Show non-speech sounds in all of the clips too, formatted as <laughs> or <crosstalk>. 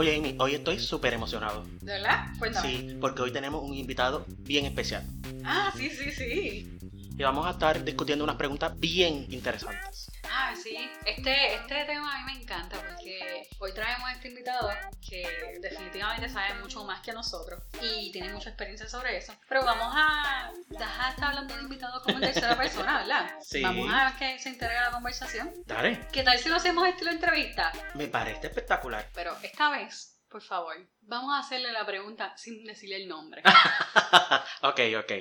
Oye, Amy, hoy estoy súper emocionado. ¿De verdad? Cuéntame. Sí, porque hoy tenemos un invitado bien especial. Ah, sí, sí, sí. Y vamos a estar discutiendo unas preguntas bien interesantes. Ah, sí. Este, este tema a mí me encanta porque hoy traemos a este invitado que definitivamente sabe mucho más que nosotros y tiene mucha experiencia sobre eso. Pero vamos a dejar de estar hablando de invitados como en tercera persona, ¿verdad? <laughs> Sí. Vamos a que se integre a la conversación. Dale, ¿Qué tal si lo hacemos estilo entrevista? me parece espectacular. Pero esta vez, por favor, vamos a hacerle la pregunta sin decirle el nombre. <laughs> ok, ok.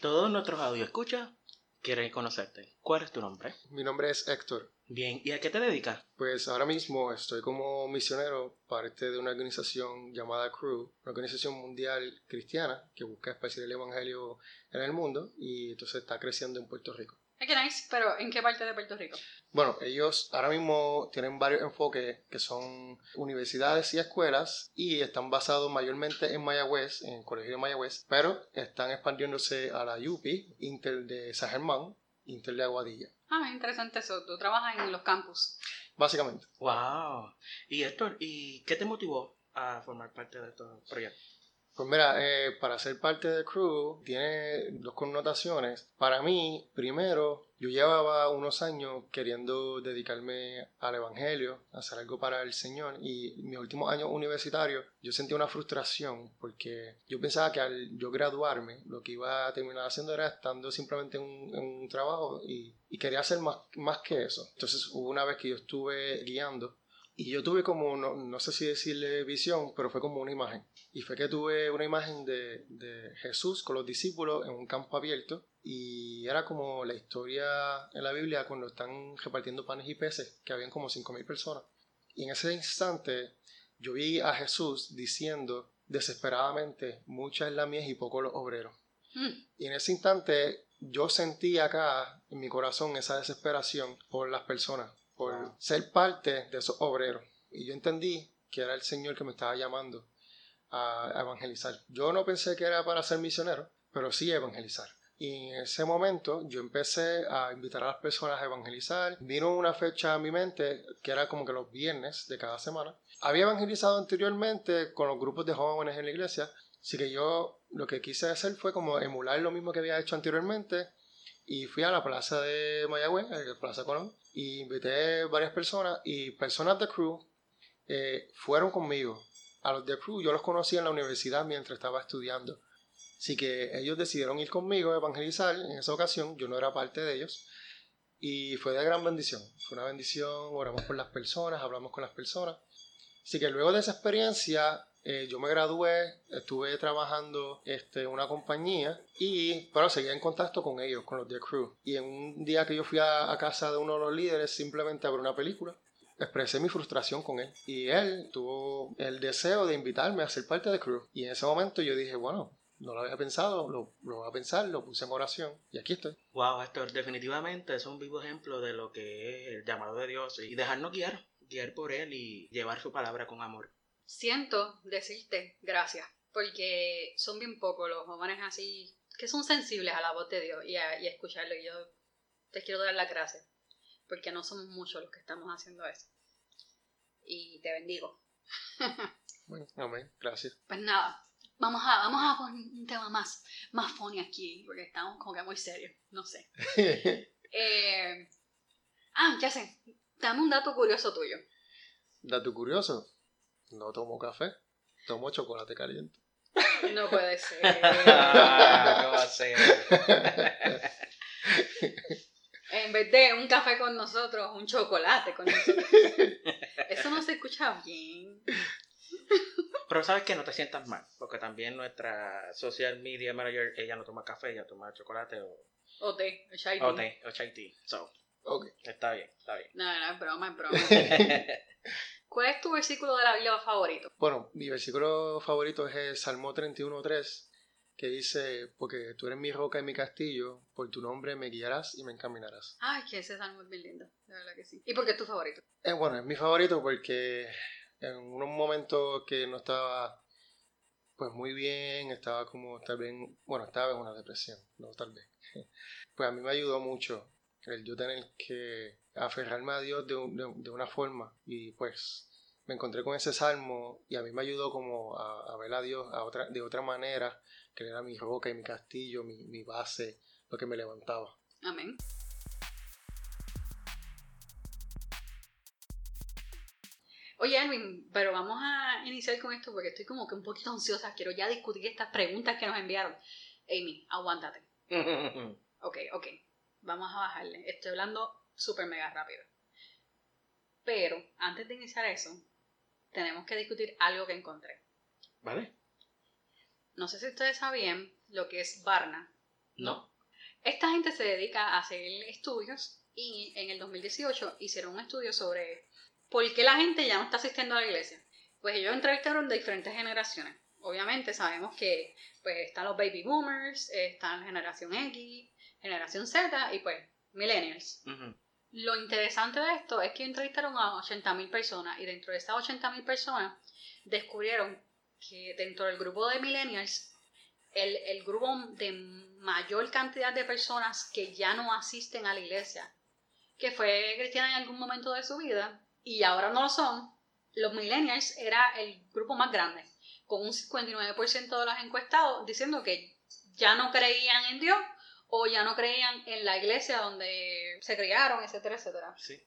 Todos nuestros audio escucha quieren conocerte. ¿Cuál es tu nombre? Mi nombre es Héctor. Bien, ¿y a qué te dedicas? Pues ahora mismo estoy como misionero, parte de una organización llamada Crew, una organización mundial cristiana que busca esparcir el evangelio en el mundo y entonces está creciendo en Puerto Rico. Qué nice, pero ¿en qué parte de Puerto Rico? Bueno, ellos ahora mismo tienen varios enfoques que son universidades y escuelas y están basados mayormente en Mayagüez, en el Colegio de Mayagüez, pero están expandiéndose a la UPI, Intel de San Germán, Intel de Aguadilla, Ah, interesante eso. Tú trabajas en los campus. básicamente. Wow. Y Héctor, ¿y qué te motivó a formar parte de estos proyectos? Pues mira, eh, para ser parte de Crew tiene dos connotaciones. Para mí, primero, yo llevaba unos años queriendo dedicarme al Evangelio, hacer algo para el Señor y mis últimos años universitarios yo sentí una frustración porque yo pensaba que al yo graduarme lo que iba a terminar haciendo era estando simplemente en un, en un trabajo y, y quería hacer más, más que eso. Entonces hubo una vez que yo estuve guiando y yo tuve como, no, no sé si decirle visión, pero fue como una imagen. Y fue que tuve una imagen de, de Jesús con los discípulos en un campo abierto. Y era como la historia en la Biblia cuando están repartiendo panes y peces, que habían como 5.000 personas. Y en ese instante yo vi a Jesús diciendo desesperadamente, mucha es la mies y poco los obreros. Mm, Y en ese instante yo sentí acá en mi corazón esa desesperación por las personas, por Wow. ser parte de esos obreros. Y yo entendí que era el Señor que me estaba llamando a evangelizar. Yo no pensé que era para ser misionero, pero sí evangelizar. Y en ese momento yo empecé a invitar a las personas a evangelizar. Vino una fecha a mi mente que era como que los viernes de cada semana. Había evangelizado anteriormente con los grupos de jóvenes en la iglesia, Así que yo lo que quise hacer fue como emular lo mismo que había hecho anteriormente y fui a la plaza de Mayagüez, la plaza Colón, y invité varias personas y personas de crew eh, fueron conmigo. A los de crew yo los conocí en la universidad mientras estaba estudiando. Así que ellos decidieron ir conmigo a evangelizar en esa ocasión, yo no era parte de ellos. Y fue de gran bendición. Fue una bendición, oramos por las personas, hablamos con las personas. Así que luego de esa experiencia, eh, yo me gradué, estuve trabajando este, en una compañía y, pero seguía en contacto con ellos, con los de crew. Y en un día que yo fui a, a casa de uno de los líderes simplemente a ver una película, expresé mi frustración con él. Y él tuvo el deseo de invitarme a ser parte de crew. Y en ese momento yo dije, bueno, no lo había pensado, lo, lo voy a pensar, lo puse en oración y aquí estoy. Wow, Héctor, definitivamente es un vivo ejemplo de lo que es el llamado de Dios y dejarnos guiar, guiar por Él y llevar su palabra con amor. Siento decirte gracias, porque son bien pocos los jóvenes así que son sensibles a la voz de Dios y a, y a escucharlo. Y yo te quiero dar las gracias, porque no somos muchos los que estamos haciendo eso. Y te bendigo. Bueno, amén, gracias. Pues nada, vamos a, vamos a poner un tema más, más funny aquí, porque estamos como que muy serios, no sé. <laughs> Eh, ah, ya sé, dame un dato curioso tuyo. Dato curioso, no tomo café, tomo chocolate caliente. No puede ser. <laughs> Ah, ¿qué va a ser? <laughs> En vez de un café con nosotros, un chocolate con nosotros. <laughs> Eso no se escucha bien. Pero sabes que no te sientas mal, porque también nuestra social media manager, ella no toma café, ella toma chocolate o, O té, o chai o tea. té, o chai tea. So, Ok. está bien, está bien. No, no, es broma, es broma. <laughs> ¿Cuál es tu versículo de la Biblia favorito? Bueno, mi versículo favorito es el Salmo 31.3, que dice, porque tú eres mi roca y mi castillo, por tu nombre me guiarás y me encaminarás. Ay, que ese salmo es bien lindo, de verdad que sí. ¿Y por qué es tu favorito? Eh, bueno, es mi favorito porque en unos momentos que no estaba pues muy bien, estaba como tal vez, bueno, estaba en una depresión, no tal vez. <laughs> Pues a mí me ayudó mucho el yo tener que aferrarme a Dios de, un- de- de una forma y pues me encontré con ese salmo y a mí me ayudó como a, ver a Dios a otra, de otra manera, que era mi roca y mi castillo, mi, mi base, lo que me levantaba. Amén. Oye, Alvin, pero vamos a iniciar con esto porque estoy como que un poquito ansiosa. Quiero ya discutir estas preguntas que nos enviaron. Amy, aguántate. <laughs> ok, ok. Vamos a bajarle. Estoy hablando súper mega rápido. Pero antes de iniciar eso, tenemos que discutir algo que encontré. ¿Vale? No sé si ustedes sabían lo que es Barna. No. Esta gente se dedica a hacer estudios y en el 2018 hicieron un estudio sobre por qué la gente ya no está asistiendo a la iglesia. Pues ellos entrevistaron de diferentes generaciones. Obviamente sabemos que pues están los baby boomers, están generación X, generación Z y pues millennials. Lo interesante de esto es que entrevistaron a 80.000 personas y dentro de esas 80.000 personas descubrieron que dentro del grupo de millennials, el, el grupo de mayor cantidad de personas que ya no asisten a la iglesia, que fue cristiana en algún momento de su vida y ahora no lo son, los millennials era el grupo más grande, con un 59% de los encuestados diciendo que ya no creían en Dios o ya no creían en la iglesia donde se criaron, etcétera, etcétera. Sí.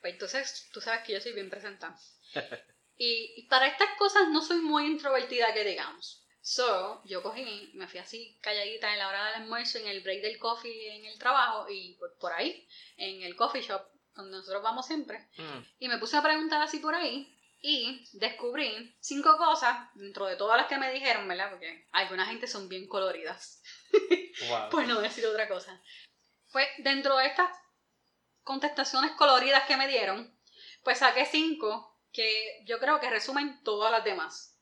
Pues entonces, tú sabes que yo soy bien presentada. <laughs> y, para estas cosas no soy muy introvertida, que digamos. So, yo cogí, me fui así calladita en la hora del almuerzo, en el break del coffee en el trabajo y por, por ahí, en el coffee shop donde nosotros vamos siempre. Mm. Y me puse a preguntar así por ahí y descubrí cinco cosas dentro de todas las que me dijeron, ¿verdad? Porque algunas gente son bien coloridas. <laughs> Wow. Por no decir otra cosa. Pues dentro de estas contestaciones coloridas que me dieron, pues saqué cinco que yo creo que resumen todas las demás.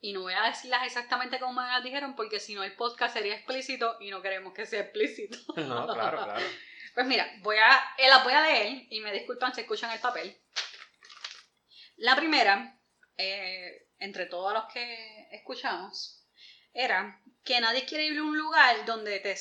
Y no voy a decirlas exactamente como me las dijeron porque si no el podcast sería explícito y no queremos que sea explícito. <laughs> No, claro, claro. Pues mira, voy a, eh, las voy a leer y me disculpan si escuchan el papel. La primera, eh, entre todos los que escuchamos, era que nadie quiere ir a un lugar donde te,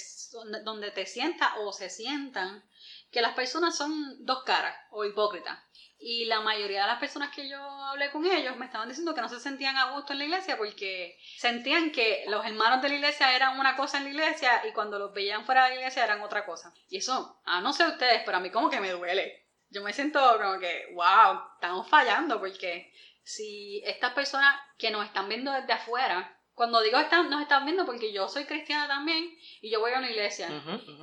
donde, te sienta o se sientan que las personas son dos caras o hipócritas. Y la mayoría de las personas que yo hablé con ellos me estaban diciendo que no se sentían a gusto en la iglesia porque sentían que los hermanos de la iglesia eran una cosa en la iglesia y cuando los veían fuera de la iglesia eran otra cosa. Y eso, a no sé ustedes, pero a mí como que me duele. Yo me siento como que, wow, estamos fallando porque si estas personas que nos están viendo desde afuera, cuando digo están, nos están viendo porque yo soy cristiana también y yo voy a una iglesia,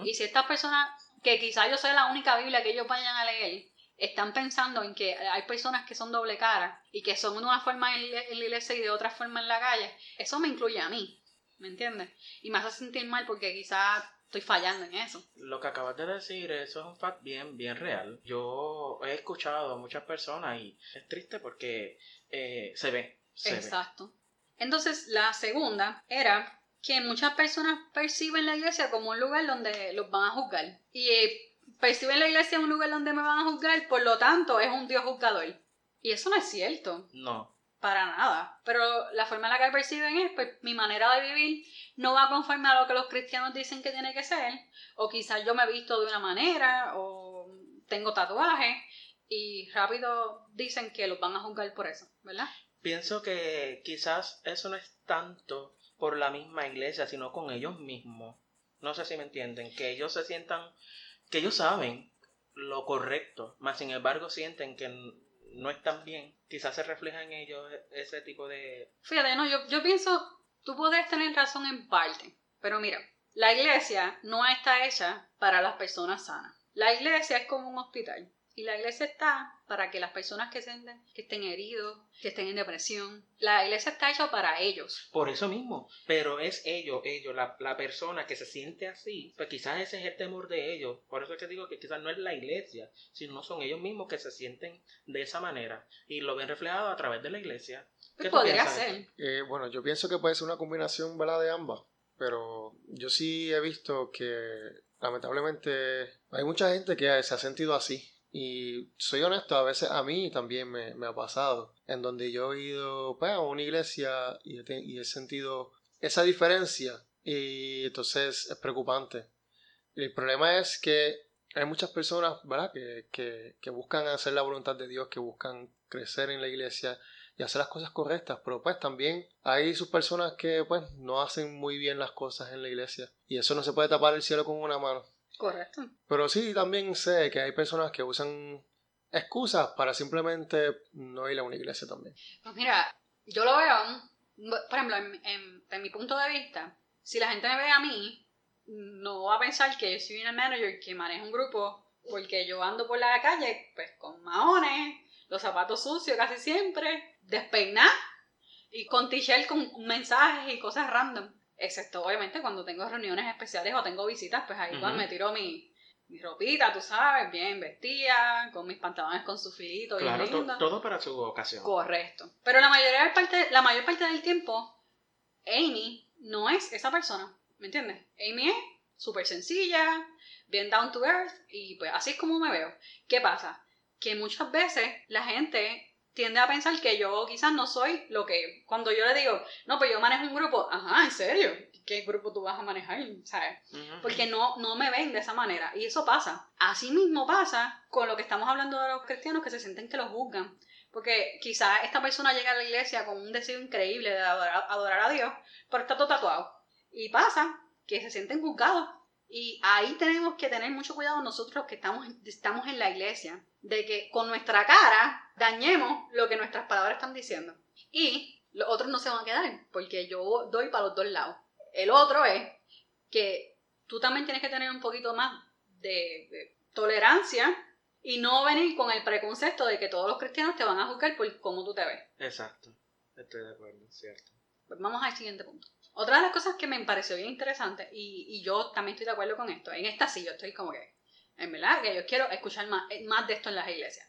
y si estas personas, que quizás yo soy la única Biblia que ellos vayan a leer, están pensando en que hay personas que son doble cara y que son de una forma en la iglesia y de otra forma en la calle, eso me incluye a mí, ¿me entiendes? Y me hace sentir mal porque quizás estoy fallando en eso. Lo que acabas de decir, eso es un fact bien, bien real. Yo he escuchado a muchas personas y es triste porque eh, se ve. Exacto. Entonces, la segunda era que muchas personas perciben la iglesia como un lugar donde los van a juzgar. Y eh, perciben la iglesia un lugar donde me van a juzgar, por lo tanto, es un Dios juzgador. Y eso no es cierto. No para nada. Pero la forma en la que perciben es, pues mi manera de vivir no va conforme a lo que los cristianos dicen que tiene que ser. O quizás yo me he visto de una manera, o tengo tatuajes, y rápido dicen que los van a juzgar por eso, ¿verdad? Pienso que quizás eso no es tanto por la misma iglesia, sino con ellos mismos. No sé si me entienden, que ellos se sientan, que ellos saben lo correcto, mas sin embargo sienten que no están bien, quizás se refleja en ellos ese tipo de... Fíjate, no, yo, yo pienso, tú puedes tener razón en parte, pero mira, la iglesia no está hecha para las personas sanas. La iglesia es como un hospital. Y la iglesia está para que las personas que, sienten, que estén heridos, que estén en depresión, la iglesia está hecha para ellos. Por eso mismo, pero es ellos, ellos, la, la, persona que se siente así, pues quizás ese es el temor de ellos. Por eso es que digo que quizás no es la iglesia, sino son ellos mismos que se sienten de esa manera y lo ven reflejado a través de la iglesia. ¿Qué pues podría ser? Eh, bueno, yo pienso que puede ser una combinación ¿verdad? de ambas, pero yo sí he visto que lamentablemente hay mucha gente que se ha sentido así y soy honesto, a veces a mí también me, ha pasado, en donde yo he ido pues, a una iglesia y he, sentido esa diferencia y entonces es preocupante. El problema es que hay muchas personas, ¿verdad?, que, que, que buscan hacer la voluntad de Dios, que buscan crecer en la iglesia y hacer las cosas correctas, pero pues también hay sus personas que pues no hacen muy bien las cosas en la iglesia y eso no se puede tapar el cielo con una mano. Correcto. Pero sí, también sé que hay personas que usan excusas para simplemente no ir a una iglesia también. Pues mira, yo lo veo, por ejemplo, en, en, mi punto de vista, si la gente me ve a mí, no va a pensar que yo soy una manager que maneja un grupo porque yo ando por la calle pues con maones, los zapatos sucios casi siempre, despeinada y con t-shirt con mensajes y cosas random. Excepto, obviamente, cuando tengo reuniones especiales o tengo visitas, pues ahí cuando me tiro mi, mi ropita, tú sabes, bien vestida, con mis pantalones con su filito, claro, todo para su ocasión. Correcto. Pero la mayoría parte, la mayor parte del tiempo, Amy no es esa persona, ¿me entiendes? Amy es súper sencilla, bien down to earth, y pues así es como me veo. ¿Qué pasa? Que muchas veces la gente tiende a pensar que yo quizás no soy lo que cuando yo le digo, no, pues yo manejo un grupo, ajá, ¿en serio? ¿Qué grupo tú vas a manejar? ¿Sabes? Porque no, no me ven de esa manera. Y eso pasa. Así mismo pasa con lo que estamos hablando de los cristianos que se sienten que los juzgan. Porque quizás esta persona llega a la iglesia con un deseo increíble de adorar, adorar a Dios, pero está todo tatuado. Y pasa que se sienten juzgados. Y ahí tenemos que tener mucho cuidado nosotros que estamos, estamos en la iglesia de que con nuestra cara dañemos lo que nuestras palabras están diciendo. Y los otros no se van a quedar, porque yo doy para los dos lados. El otro es que tú también tienes que tener un poquito más de, tolerancia y no venir con el preconcepto de que todos los cristianos te van a juzgar por cómo tú te ves. Exacto, estoy de acuerdo, cierto. Pues vamos al siguiente punto. Otra de las cosas que me pareció bien interesante, y, y yo también estoy de acuerdo con esto, en esta sí yo estoy como que en verdad, que yo quiero escuchar más, eh, más de esto en las iglesias,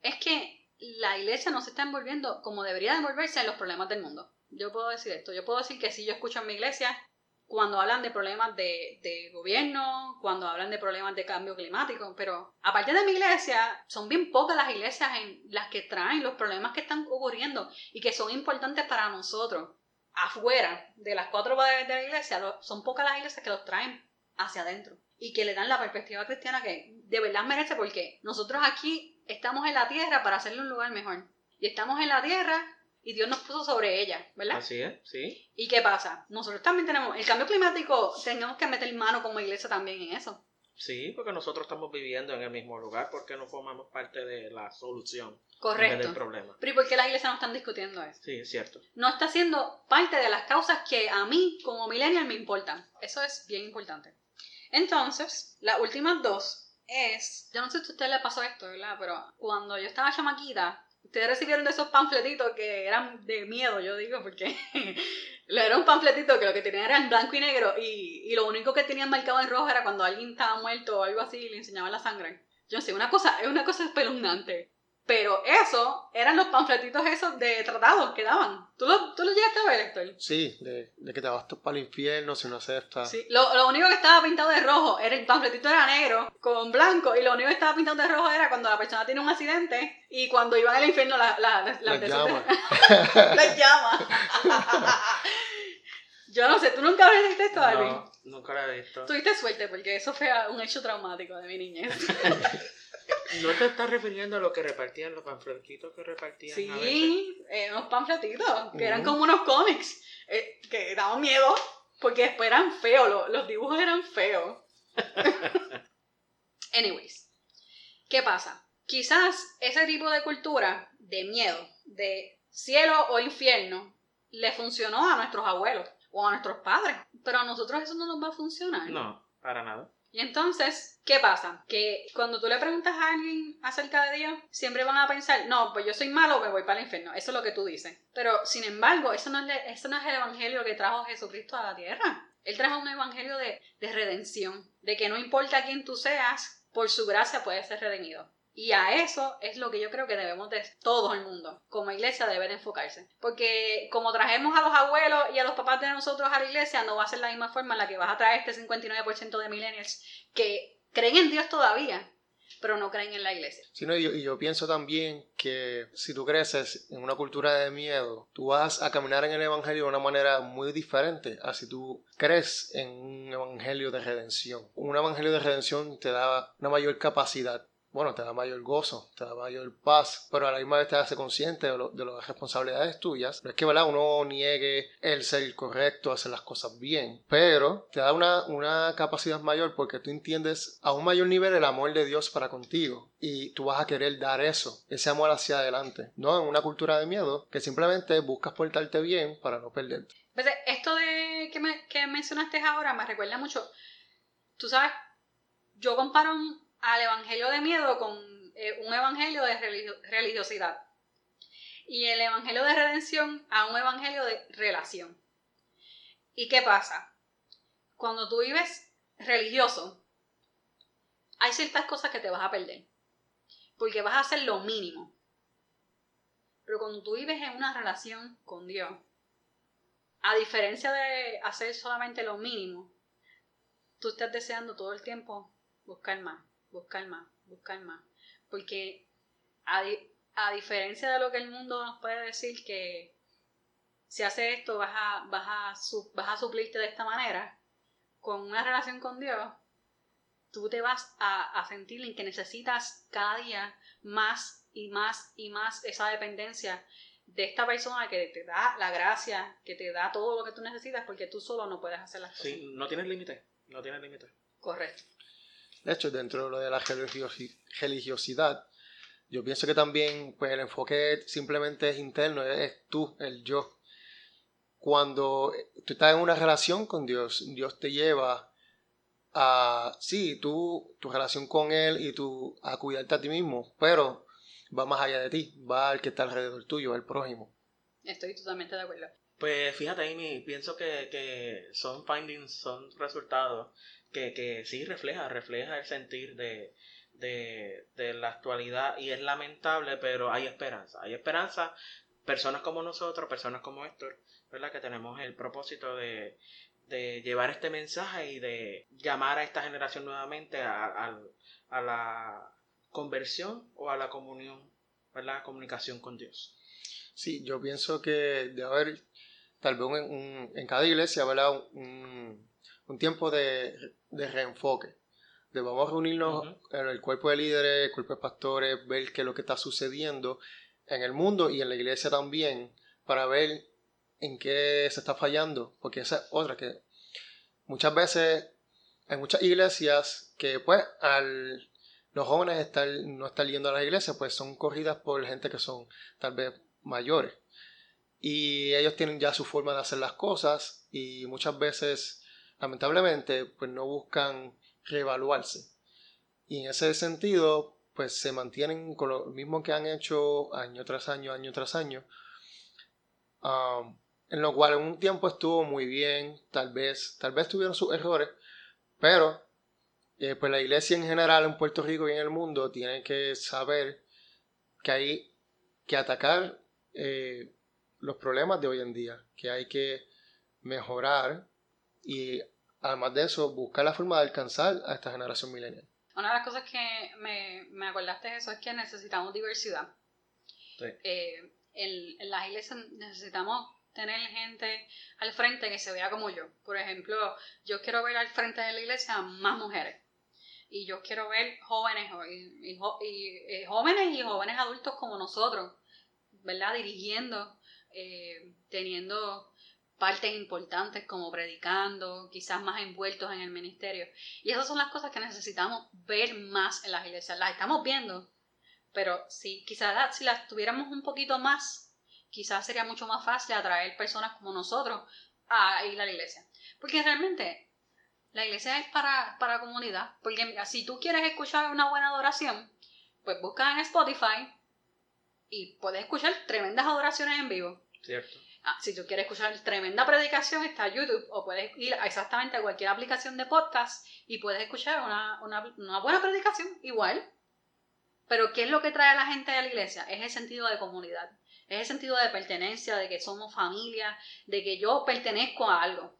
es que la iglesia no se está envolviendo como debería envolverse en los problemas del mundo. Yo puedo decir esto, yo puedo decir que si yo escucho en mi iglesia cuando hablan de problemas de, de, gobierno, cuando hablan de problemas de cambio climático, pero aparte de mi iglesia, son bien pocas las iglesias en las que traen los problemas que están ocurriendo y que son importantes para nosotros. Afuera de las cuatro paredes de la iglesia, son pocas las iglesias que los traen hacia adentro y que le dan la perspectiva cristiana que de verdad merece porque nosotros aquí estamos en la tierra para hacerle un lugar mejor. Y estamos en la tierra y Dios nos puso sobre ella, ¿verdad? Así es, sí. ¿Y qué pasa? Nosotros también tenemos el cambio climático, tenemos que meter mano como iglesia también en eso. Sí, porque nosotros estamos viviendo en el mismo lugar, porque no formamos parte de la solución. Correcto. del problema. Pero ¿y por qué las iglesias no están discutiendo eso? Sí, es cierto. No está siendo parte de las causas que a mí como millennial me importan. Eso es bien importante. Entonces, las últimas dos es, yo no sé si a usted le pasó esto, ¿verdad? Pero cuando yo estaba chamaquita, ustedes recibieron de esos panfletitos que eran de miedo, yo digo, porque <laughs> era un panfletito que lo que tenía era en blanco y negro y, y lo único que tenían marcado en rojo era cuando alguien estaba muerto o algo así y le enseñaban la sangre. Yo sé, una cosa, es una cosa espeluznante. Pero eso eran los panfletitos esos de tratados que daban. ¿Tú lo, tú lo llegaste a ver, Héctor? Sí, de, de que te vas para el infierno si no aceptas. Sí, lo, lo, único que estaba pintado de rojo, era el panfletito era negro con blanco y lo único que estaba pintado de rojo era cuando la persona tiene un accidente y cuando iban al infierno la, la, la, <laughs> las llamas. las <laughs> llamas. Yo no sé, ¿tú nunca visto esto, Alvin? No, nunca lo he visto. Tuviste suerte porque eso fue un hecho traumático de mi niñez. <laughs> ¿No te estás refiriendo a lo que repartían los panfletitos que repartían? Sí, eh, unos panfletitos que eran como unos cómics eh, que daban miedo porque después eran feos, los, los dibujos eran feos. <laughs> Anyways, ¿qué pasa? Quizás ese tipo de cultura de miedo, de cielo o infierno, le funcionó a nuestros abuelos o a nuestros padres, pero a nosotros eso no nos va a funcionar. No, para nada. Y entonces, ¿qué pasa? Que cuando tú le preguntas a alguien acerca de Dios, siempre van a pensar, no, pues yo soy malo, me voy para el infierno. Eso es lo que tú dices. Pero, sin embargo, eso no es, eso no es el evangelio que trajo Jesucristo a la tierra. Él trajo un evangelio de, de redención, de que no importa quién tú seas, por su gracia puedes ser redimido. Y a eso es lo que yo creo que debemos de todo el mundo, como iglesia, debe de enfocarse. Porque como trajemos a los abuelos y a los papás de nosotros a la iglesia, no va a ser la misma forma en la que vas a traer este 59% de millennials que creen en Dios todavía. pero no creen en la iglesia. Sí, no, y, yo, y yo pienso también que si tú creces en una cultura de miedo, tú vas a caminar en el Evangelio de una manera muy diferente a si tú crees en un Evangelio de redención. Un Evangelio de redención te da una mayor capacidad bueno, te da mayor gozo, te da mayor paz, pero a la misma vez te hace consciente de, de las responsabilidades tuyas. No es que ¿verdad? uno niegue el ser correcto, hacer las cosas bien, pero te da una, una capacidad mayor porque tú entiendes a un mayor nivel el amor de Dios para contigo y tú vas a querer dar eso, ese amor hacia adelante, no en una cultura de miedo que simplemente buscas portarte bien para no perderte. Pues esto de que, me, que mencionaste ahora me recuerda mucho, tú sabes, yo comparo un al evangelio de miedo con eh, un evangelio de religiosidad. Y el evangelio de redención a un evangelio de relación. ¿Y qué pasa? Cuando tú vives religioso, hay ciertas cosas que te vas a perder. Porque vas a hacer lo mínimo. Pero cuando tú vives en una relación con Dios, a diferencia de hacer solamente lo mínimo, tú estás deseando todo el tiempo buscar más buscar más, buscar más. Porque a, diferencia de lo que el mundo nos puede decir que si hace esto vas a, vas, a, vas a suplirte de esta manera, con una relación con Dios, tú te vas a, a sentir en que necesitas cada día más y más y más esa dependencia de esta persona que te da la gracia, que te da todo lo que tú necesitas, porque tú solo no puedes hacer las cosas. Sí, no tienes límite, no tienes límite. Correcto. De hecho, dentro de lo de la religiosidad, yo pienso que también pues, el enfoque simplemente es interno, es tú, el yo. Cuando tú estás en una relación con Dios, Dios te lleva a, sí, tú, tu relación con Él y tú a cuidarte a ti mismo, pero va más allá de ti, va al que está alrededor tuyo, al prójimo. Estoy totalmente de acuerdo. Pues fíjate, Amy, pienso que, que son findings, son resultados que, que sí refleja, refleja el sentir de, de, la actualidad y es lamentable, pero hay esperanza. Hay esperanza, personas como nosotros, personas como Héctor, ¿verdad? Que tenemos el propósito de, de llevar este mensaje y de llamar a esta generación nuevamente a, a, la conversión o a la comunión, ¿verdad? Comunicación con Dios. Sí, yo pienso que de haber, tal vez en, en cada iglesia, ¿verdad? Un, un tiempo de, reenfoque. De vamos a reunirnos en el cuerpo de líderes, el cuerpo de pastores, ver qué es lo que está sucediendo en el mundo y en la iglesia también, para ver en qué se está fallando. Porque esa es otra que muchas veces hay muchas iglesias que pues al los jóvenes están, no están yendo a la iglesia, pues son corridas por gente que son tal vez mayores. Y ellos tienen ya su forma de hacer las cosas y muchas veces lamentablemente, pues no buscan reevaluarse. Y en ese sentido, pues se mantienen con lo mismo que han hecho año tras año, año tras año. En lo cual en un tiempo estuvo muy bien, tal vez, tal vez tuvieron sus errores, pero eh, pues la iglesia en general en Puerto Rico y en el mundo tiene que saber que hay que atacar eh, los problemas de hoy en día, que hay que mejorar y además de eso, buscar la forma de alcanzar a esta generación milenial. Una de las cosas que me, me acordaste de eso es que necesitamos diversidad. Eh, en, las iglesias necesitamos tener gente al frente que se vea como yo. Por ejemplo, yo quiero ver al frente de la iglesia más mujeres. Y yo quiero ver jóvenes y, y, jóvenes y jóvenes adultos como nosotros, ¿verdad? Dirigiendo, eh, teniendo partes importantes como predicando, quizás más envueltos en el ministerio. Y esas son las cosas que necesitamos ver más en las iglesias. Las estamos viendo, pero si quizás si las tuviéramos un poquito más, quizás sería mucho más fácil atraer personas como nosotros a ir a la iglesia. Porque realmente la iglesia es para, para la comunidad. Porque si tú quieres escuchar una buena adoración, pues busca en Spotify y puedes escuchar tremendas adoraciones en vivo. Cierto. Ah, si tú quieres escuchar tremenda predicación, está YouTube o puedes ir exactamente a cualquier aplicación de podcast y puedes escuchar una, buena predicación igual. Pero ¿qué es lo que trae a la gente a la iglesia? Es el sentido de comunidad, es el sentido de pertenencia, de que somos familia, de que yo pertenezco a algo.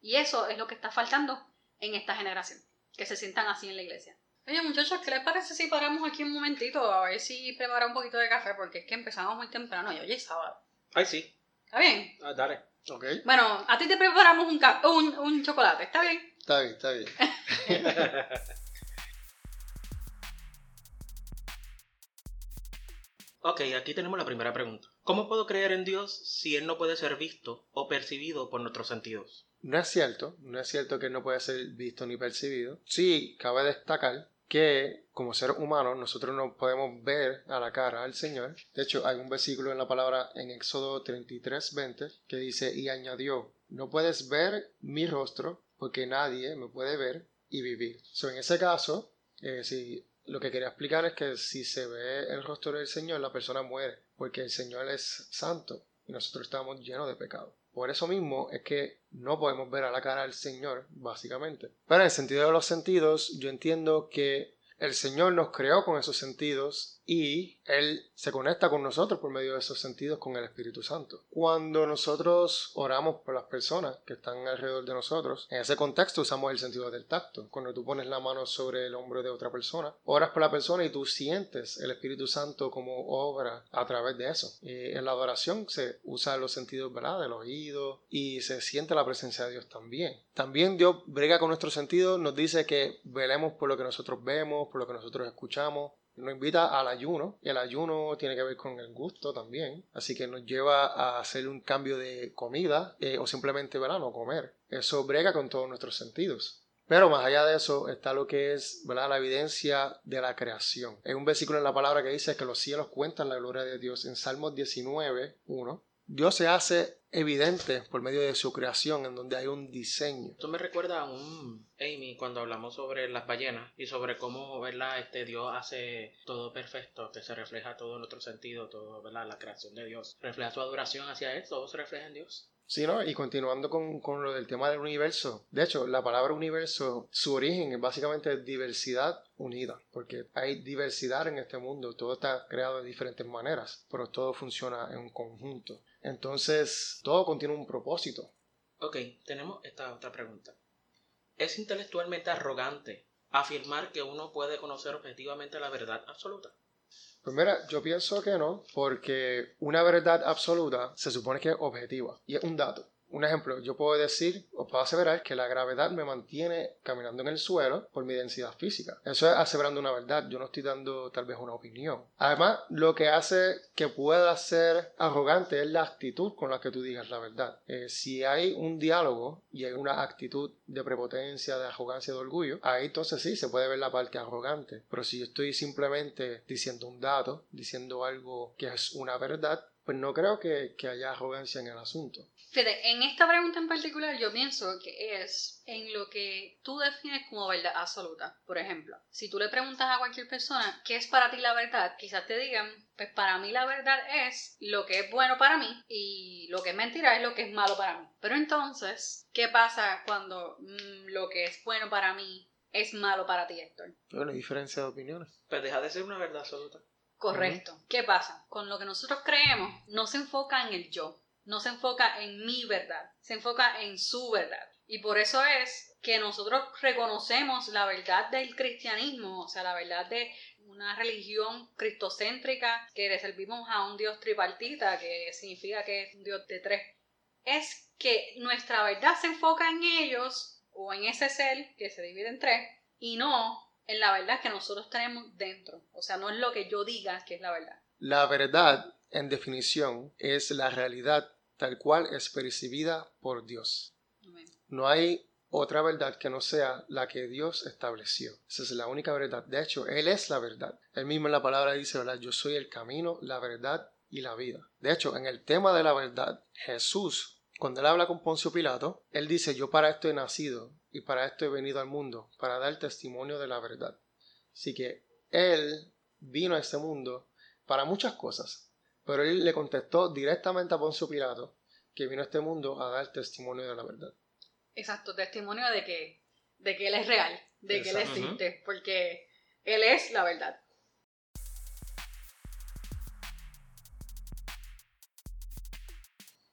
Y eso es lo que está faltando en esta generación, que se sientan así en la iglesia. Oye, muchachos, ¿qué les parece si paramos aquí un momentito a ver si prepara un poquito de café? Porque es que empezamos muy temprano y hoy es sábado. Ay, sí. ¿Está bien? Ah, dale. Ok, Bueno, a ti te preparamos un, ca- un, un chocolate, ¿está bien? está bien, está bien. <laughs> Ok, aquí tenemos la primera pregunta. ¿Cómo puedo creer en Dios si Él no puede ser visto o percibido por nuestros sentidos? No es cierto, no es cierto que no puede ser visto ni percibido. Sí, cabe destacar que como seres humanos nosotros no podemos ver a la cara al Señor. De hecho, hay un versículo en la palabra en Éxodo 33, 20 que dice, y añadió, no puedes ver mi rostro porque nadie me puede ver y vivir. So, en ese caso, eh, si lo que quería explicar es que si se ve el rostro del Señor, la persona muere, porque el Señor es santo y nosotros estamos llenos de pecado. Por eso mismo es que no podemos ver a la cara del Señor, básicamente. Pero en el sentido de los sentidos, yo entiendo que el Señor nos creó con esos sentidos y Él se conecta con nosotros por medio de esos sentidos con el Espíritu Santo. Cuando nosotros oramos por las personas que están alrededor de nosotros, en ese contexto usamos el sentido del tacto. Cuando tú pones la mano sobre el hombro de otra persona, oras por la persona y tú sientes el Espíritu Santo como obra a través de eso. En la adoración se usa los sentidos ¿verdad? del oído y se siente la presencia de Dios también. También Dios brega con nuestros sentidos, nos dice que velemos por lo que nosotros vemos, por lo que nosotros escuchamos, nos invita al ayuno y el ayuno tiene que ver con el gusto también así que nos lleva a hacer un cambio de comida eh, o simplemente ¿verdad? no comer eso brega con todos nuestros sentidos pero más allá de eso está lo que es ¿verdad? la evidencia de la creación. Hay un versículo en la palabra que dice que los cielos cuentan la gloria de Dios en Salmos 19, 1. Dios se hace evidente por medio de su creación en donde hay un diseño. Esto me recuerda a un Amy cuando hablamos sobre las ballenas y sobre cómo, ¿verdad? Este Dios hace todo perfecto, que se refleja todo en otro sentido, todo, ¿verdad? La creación de Dios. Refleja su adoración hacia Él, todo se refleja en Dios. Sí, ¿no? Y continuando con, con lo del tema del universo. De hecho, la palabra universo, su origen es básicamente diversidad unida, porque hay diversidad en este mundo, todo está creado de diferentes maneras, pero todo funciona en un conjunto. Entonces, todo contiene un propósito. Ok, tenemos esta otra pregunta. ¿Es intelectualmente arrogante afirmar que uno puede conocer objetivamente la verdad absoluta? Pues mira, yo pienso que no, porque una verdad absoluta se supone que es objetiva y es un dato. Un ejemplo, yo puedo decir o puedo aseverar que la gravedad me mantiene caminando en el suelo por mi densidad física. Eso es aseverando una verdad, yo no estoy dando tal vez una opinión. Además, lo que hace que pueda ser arrogante es la actitud con la que tú digas la verdad. Eh, si hay un diálogo y hay una actitud de prepotencia, de arrogancia, de orgullo, ahí entonces sí se puede ver la parte arrogante. Pero si yo estoy simplemente diciendo un dato, diciendo algo que es una verdad, pues no creo que, que haya arrogancia en el asunto. Fíjate, en esta pregunta en particular yo pienso que es en lo que tú defines como verdad absoluta. Por ejemplo, si tú le preguntas a cualquier persona qué es para ti la verdad, quizás te digan, pues para mí la verdad es lo que es bueno para mí y lo que es mentira es lo que es malo para mí. Pero entonces, ¿qué pasa cuando mm, lo que es bueno para mí es malo para ti, Héctor? Bueno, hay diferencia de opiniones. Pues deja de ser una verdad absoluta. Correcto. ¿Qué pasa? Con lo que nosotros creemos, no se enfoca en el yo, no se enfoca en mi verdad, se enfoca en su verdad. Y por eso es que nosotros reconocemos la verdad del cristianismo, o sea, la verdad de una religión cristocéntrica que le servimos a un Dios tripartita, que significa que es un Dios de tres. Es que nuestra verdad se enfoca en ellos o en ese ser que se divide en tres y no en la verdad que nosotros tenemos dentro. O sea, no es lo que yo diga que es la verdad. La verdad, en definición, es la realidad tal cual es percibida por Dios. No hay otra verdad que no sea la que Dios estableció. Esa es la única verdad. De hecho, Él es la verdad. Él mismo en la palabra dice, ¿verdad? Yo soy el camino, la verdad y la vida. De hecho, en el tema de la verdad, Jesús, cuando Él habla con Poncio Pilato, Él dice, yo para esto he nacido y para esto he venido al mundo, para dar testimonio de la verdad. Así que Él vino a este mundo para muchas cosas, pero Él le contestó directamente a Poncio Pilato que vino a este mundo a dar testimonio de la verdad. Exacto, testimonio de que, de que Él es real, de que Él existe, porque Él es la verdad.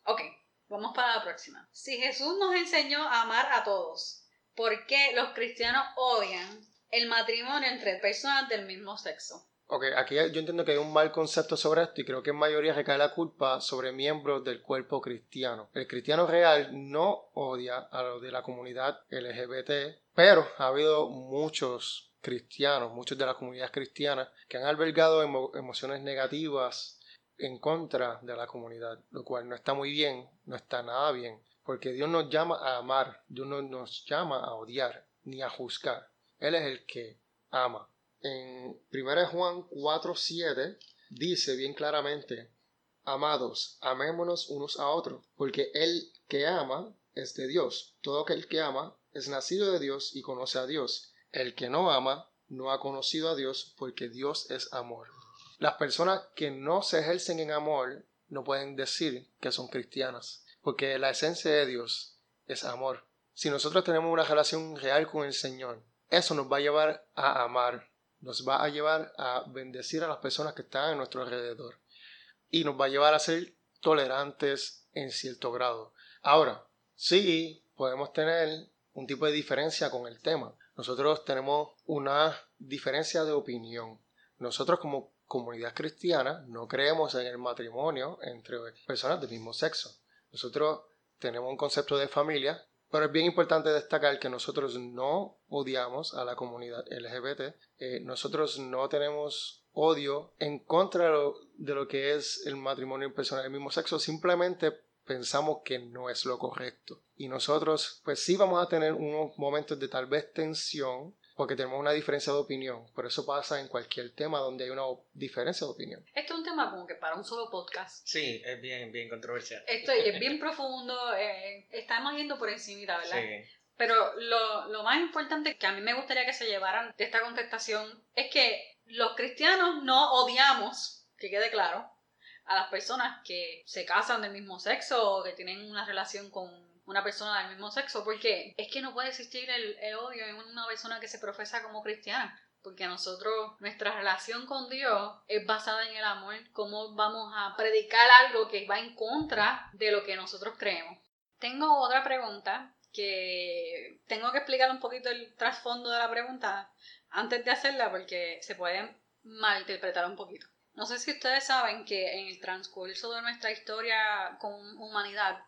Ok, vamos para la próxima. Si Jesús nos enseñó a amar a todos, ¿por qué los cristianos odian el matrimonio entre personas del mismo sexo. Ok, aquí yo entiendo que hay un mal concepto sobre esto y creo que en mayoría recae la culpa sobre miembros del cuerpo cristiano. El cristiano real no odia a los de la comunidad LGBT, pero ha habido muchos cristianos, muchos de la comunidad cristiana, que han albergado emociones negativas en contra de la comunidad, lo cual no está muy bien, no está nada bien, porque Dios nos llama a amar, Dios no nos llama a odiar ni a juzgar. Él es el que ama. En 1 Juan 4:7 dice bien claramente, Amados, amémonos unos a otros, porque el que ama es de Dios. Todo aquel que ama es nacido de Dios y conoce a Dios. El que no ama no ha conocido a Dios porque Dios es amor. Las personas que no se ejercen en amor no pueden decir que son cristianas, porque la esencia de Dios es amor. Si nosotros tenemos una relación real con el Señor, eso nos va a llevar a amar, nos va a llevar a bendecir a las personas que están a nuestro alrededor y nos va a llevar a ser tolerantes en cierto grado. Ahora, sí podemos tener un tipo de diferencia con el tema. Nosotros tenemos una diferencia de opinión. Nosotros como comunidad cristiana no creemos en el matrimonio entre personas del mismo sexo. Nosotros tenemos un concepto de familia pero es bien importante destacar que nosotros no odiamos a la comunidad LGBT, eh, nosotros no tenemos odio en contra de lo, que es el matrimonio en personas del mismo sexo, simplemente pensamos que no es lo correcto. Y nosotros, pues sí vamos a tener unos momentos de tal vez tensión porque tenemos una diferencia de opinión. Por eso pasa en cualquier tema donde hay una diferencia de opinión. Esto es un tema como que para un solo podcast. Sí, es bien, bien controversial. Esto es bien profundo, eh, estamos yendo por encima, ¿verdad? Sí. Pero lo, lo más importante que a mí me gustaría que se llevaran de esta contestación es que los cristianos no odiamos, que quede claro, a las personas que se casan del mismo sexo o que tienen una relación con una persona del mismo sexo, porque es que no puede existir el, odio en una persona que se profesa como cristiana. Porque nosotros, nuestra relación con Dios es basada en el amor. ¿Cómo vamos a predicar algo que va en contra de lo que nosotros creemos? Tengo otra pregunta que tengo que explicar un poquito el trasfondo de la pregunta antes de hacerla porque se puede malinterpretar un poquito. No sé si ustedes saben que en el transcurso de nuestra historia con humanidad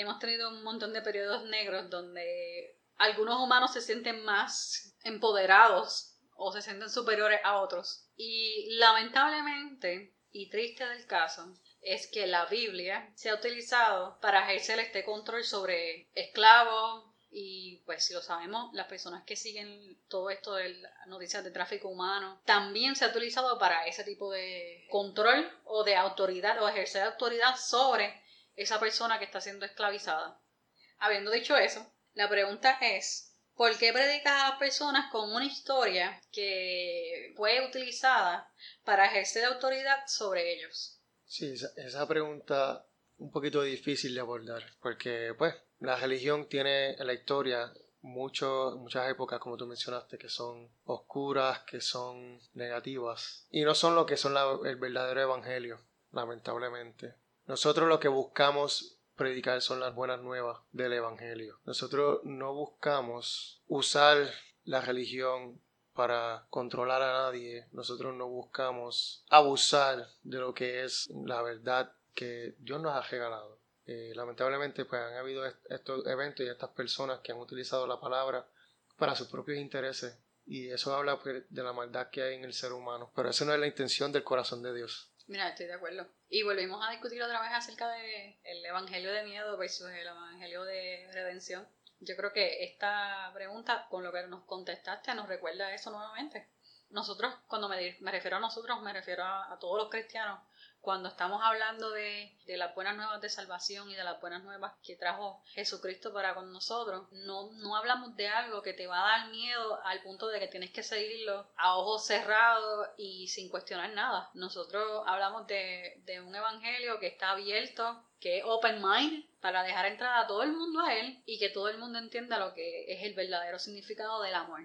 hemos tenido un montón de periodos negros donde algunos humanos se sienten más empoderados o se sienten superiores a otros. Y lamentablemente, y triste del caso, es que la Biblia se ha utilizado para ejercer este control sobre esclavos y pues si lo sabemos, las personas que siguen todo esto de noticias de tráfico humano, también se ha utilizado para ese tipo de control o de autoridad o ejercer autoridad sobre esa persona que está siendo esclavizada. Habiendo dicho eso, la pregunta es, ¿por qué predicas a las personas con una historia que fue utilizada para ejercer autoridad sobre ellos? Sí, esa, pregunta un poquito difícil de abordar, porque pues la religión tiene en la historia muchas épocas, como tú mencionaste, que son oscuras, que son negativas, y no son lo que son el verdadero evangelio, lamentablemente. Nosotros lo que buscamos predicar son las buenas nuevas del Evangelio. Nosotros no buscamos usar la religión para controlar a nadie. Nosotros no buscamos abusar de lo que es la verdad que Dios nos ha regalado. Eh, lamentablemente pues han habido estos eventos y estas personas que han utilizado la palabra para sus propios intereses y eso habla pues, de la maldad que hay en el ser humano. Pero esa no es la intención del corazón de Dios. Mira, estoy de acuerdo. Y volvemos a discutir otra vez acerca del el evangelio de miedo versus el evangelio de redención. Yo creo que esta pregunta, con lo que nos contestaste, nos recuerda eso nuevamente. Nosotros, cuando me, me refiero a nosotros, me refiero a todos los cristianos, cuando estamos hablando de, las buenas nuevas de salvación y de las buenas nuevas que trajo Jesucristo para con nosotros, no, no hablamos de algo que te va a dar miedo al punto de que tienes que seguirlo a ojos cerrados y sin cuestionar nada. Nosotros hablamos de, de un evangelio que está abierto, que es open mind, para dejar entrar a todo el mundo a él y que todo el mundo entienda lo que es el verdadero significado del amor.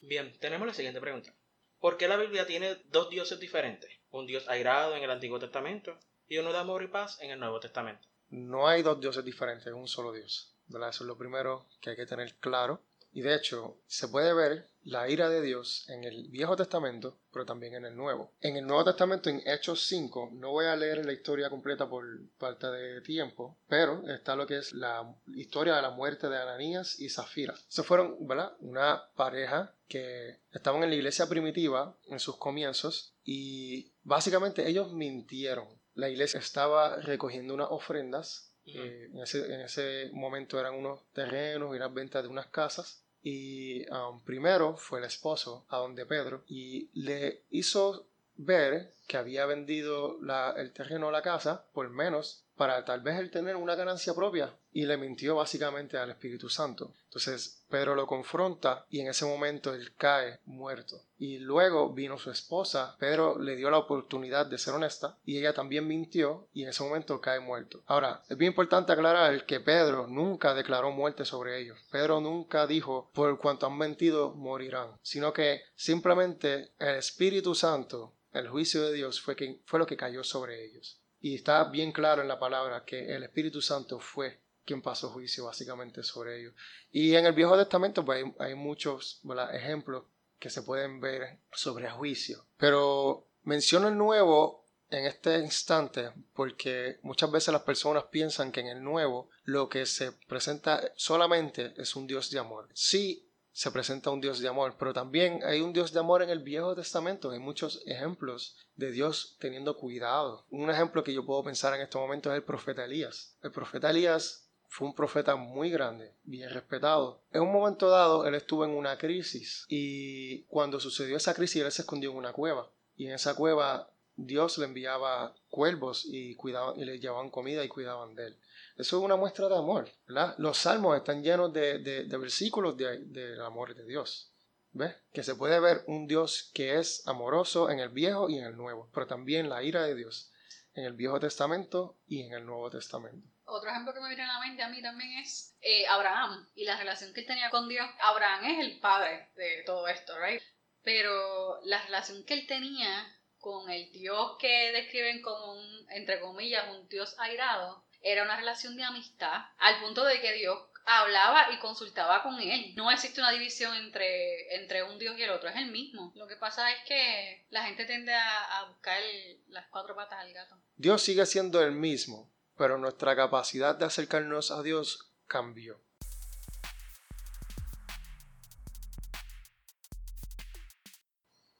Bien, tenemos la siguiente pregunta. ¿Por qué la Biblia tiene dos dioses diferentes? Un dios airado en el Antiguo Testamento y uno de amor y paz en el Nuevo Testamento. No hay dos dioses diferentes, es un solo dios. ¿verdad? Eso es lo primero que hay que tener claro. Y de hecho, se puede ver la ira de Dios en el Viejo Testamento, pero también en el Nuevo. En el Nuevo Testamento, en Hechos 5, no voy a leer la historia completa por falta de tiempo, pero está lo que es la historia de la muerte de Ananías y Zafira. Se fueron. Una pareja que estaban en la iglesia primitiva en sus comienzos y básicamente ellos mintieron. La iglesia estaba recogiendo unas ofrendas eh, en, ese, en, ese, momento eran unos terrenos y las ventas de unas casas. Y um, primero fue el esposo a donde Pedro y le hizo ver que había vendido la, el terreno o la casa por menos para tal vez él tener una ganancia propia y le mintió básicamente al Espíritu Santo. Entonces Pedro lo confronta y en ese momento él cae muerto. Y luego vino su esposa, Pedro le dio la oportunidad de ser honesta y ella también mintió y en ese momento cae muerto. Ahora, es bien importante aclarar que Pedro nunca declaró muerte sobre ellos. Pedro nunca dijo por cuanto han mentido morirán, sino que simplemente el Espíritu Santo el juicio de Dios fue, que, fue lo que cayó sobre ellos. Y está bien claro en la palabra que el Espíritu Santo fue quien pasó juicio básicamente sobre ellos. Y en el Viejo Testamento pues, hay, muchos ejemplos que se pueden ver sobre juicio. Pero menciono el Nuevo en este instante porque muchas veces las personas piensan que en el Nuevo lo que se presenta solamente es un Dios de amor. Sí, se presenta un Dios de amor, pero también hay un Dios de amor en el Viejo Testamento. Hay muchos ejemplos de Dios teniendo cuidado. Un ejemplo que yo puedo pensar en este momento es el profeta Elías. El profeta Elías fue un profeta muy grande, bien respetado. En un momento dado, él estuvo en una crisis y cuando sucedió esa crisis, él se escondió en una cueva. Y en esa cueva Dios le enviaba cuervos y, cuidaban, y le llevaban comida y cuidaban de él. Eso es una muestra de amor, ¿verdad? Los salmos están llenos de, versículos del amor de Dios. ¿Ves? Que se puede ver un Dios que es amoroso en el Viejo y en el Nuevo, pero también la ira de Dios en el Viejo Testamento y en el Nuevo Testamento. Otro ejemplo que me viene a la mente a mí también es eh, Abraham y la relación que él tenía con Dios. Abraham es el padre de todo esto, ¿right? Pero la relación que él tenía con el Dios que describen como un, entre comillas, un Dios airado, era una relación de amistad, al punto de que Dios hablaba y consultaba con él. No existe una división entre, entre un Dios y el otro, es el mismo. Lo que pasa es que la gente tiende a, buscar las cuatro patas al gato. Dios sigue siendo el mismo, pero nuestra capacidad de acercarnos a Dios cambió.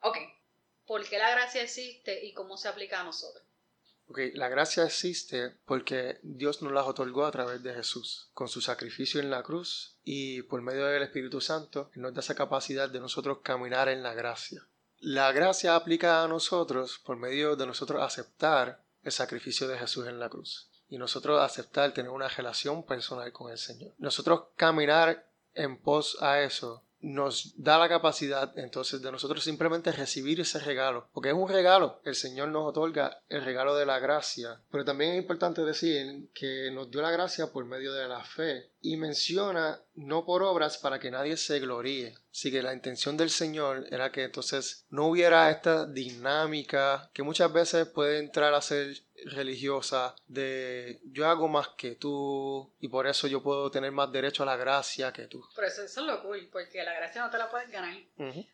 Ok, ¿por qué la gracia existe y cómo se aplica a nosotros? la gracia existe porque Dios nos la otorgó a través de Jesús, con su sacrificio en la cruz y por medio del Espíritu Santo, nos da esa capacidad de nosotros caminar en la gracia. La gracia aplica a nosotros por medio de nosotros aceptar el sacrificio de Jesús en la cruz y nosotros aceptar tener una relación personal con el Señor. Nosotros caminar en pos a eso nos da la capacidad entonces de nosotros simplemente recibir ese regalo, porque es un regalo, el Señor nos otorga el regalo de la gracia, pero también es importante decir que nos dio la gracia por medio de la fe y menciona no por obras para que nadie se gloríe. Así que la intención del Señor era que entonces no hubiera esta dinámica que muchas veces puede entrar a ser religiosa de yo hago más que tú y por eso yo puedo tener más derecho a la gracia que tú. Pero eso, es lo cool, porque la gracia no te la puedes ganar.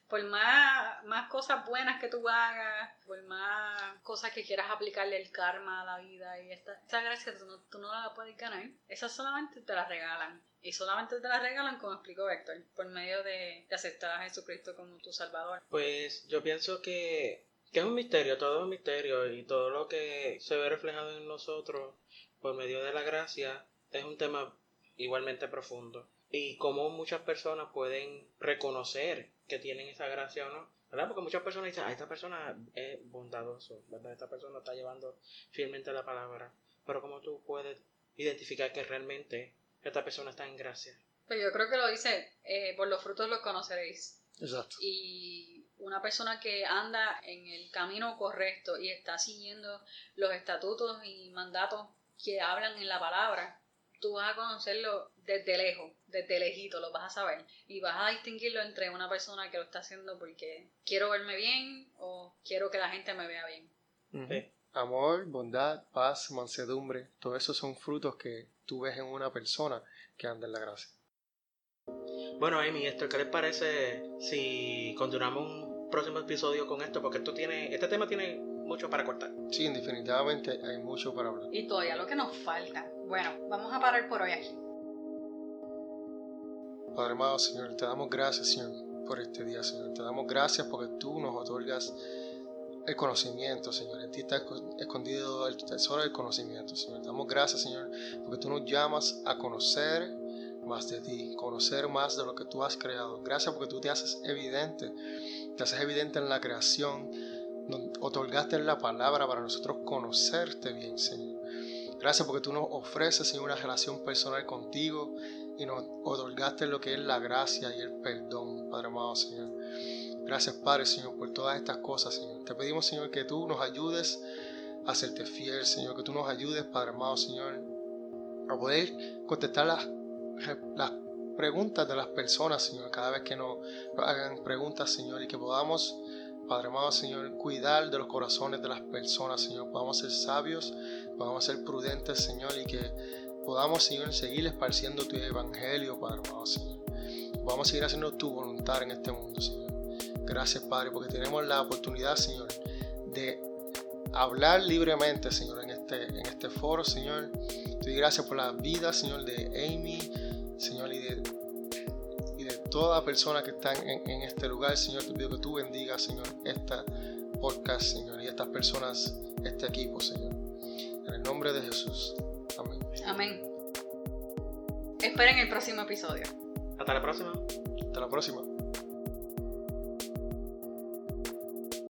Por más, más cosas buenas que tú hagas, por más cosas que quieras aplicarle el karma a la vida y esta, esa gracia tú no, tú no la puedes ganar. Esa solamente te la regalan. Y solamente te la regalan, como explicó Héctor, por medio de, de aceptar a Jesucristo como tu Salvador. Pues yo pienso que que es un misterio, todo es un misterio y todo lo que se ve reflejado en nosotros por medio de la gracia es un tema igualmente profundo. Y cómo muchas personas pueden reconocer que tienen esa gracia o no. ¿Verdad? Porque muchas personas dicen, ah, esta persona es bondadoso, ¿verdad? Esta persona está llevando fielmente la palabra. Pero ¿cómo tú puedes identificar que realmente esta persona está en gracia? Pues yo creo que lo dice, eh, por los frutos los conoceréis. Exacto. Y una persona que anda en el camino correcto y está siguiendo los estatutos y mandatos que hablan en la palabra, tú vas a conocerlo desde lejos, desde lejito, lo vas a saber. Y vas a distinguirlo entre una persona que lo está haciendo porque quiero verme bien o quiero que la gente me vea bien. Amor, bondad, paz, mansedumbre, todos esos son frutos que tú ves en una persona que anda en la gracia. Bueno, Amy, esto, ¿qué les parece si continuamos un próximo episodio con esto? Porque esto tiene, este tema tiene mucho para cortar. Sí, definitivamente hay mucho para hablar. Y todavía lo que nos falta. Bueno, vamos a parar por hoy aquí. Padre amado, Señor, te damos gracias, Señor, por este día, Señor. Te damos gracias porque tú nos otorgas el conocimiento, Señor. En ti está escondido el tesoro del conocimiento, Señor. Te damos gracias, Señor, porque tú nos llamas a conocer más de ti, conocer más de lo que tú has creado. Gracias porque tú te haces evidente, te haces evidente en la creación, otorgaste la palabra para nosotros conocerte bien, Señor. Gracias porque tú nos ofreces, Señor, una relación personal contigo y nos otorgaste lo que es la gracia y el perdón, Padre amado Señor. Gracias, Padre Señor, por todas estas cosas, Señor. Te pedimos, Señor, que tú nos ayudes a serte fiel, Señor, que tú nos ayudes, Padre amado Señor, a poder contestar las, las preguntas de las personas, Señor, cada vez que nos hagan preguntas, Señor, y que podamos, Padre amado Señor, cuidar de los corazones de las personas, Señor, podamos ser sabios, podamos ser prudentes, Señor, y que podamos, Señor, seguir esparciendo tu evangelio, Padre amado, Señor. Podamos seguir haciendo tu voluntad en este mundo, Señor. Gracias, Padre, porque tenemos la oportunidad, Señor, de hablar libremente, Señor, en este, en este foro, Señor. Te doy gracias por la vida, Señor, de Amy, Señor, y de, y de toda persona que está en, en este lugar, Señor. Te pido que tú bendigas, Señor, esta podcast, Señor, y estas personas, este equipo, Señor. En el nombre de Jesús. Amén. Amén. Esperen el próximo episodio. Hasta la próxima. Hasta la próxima.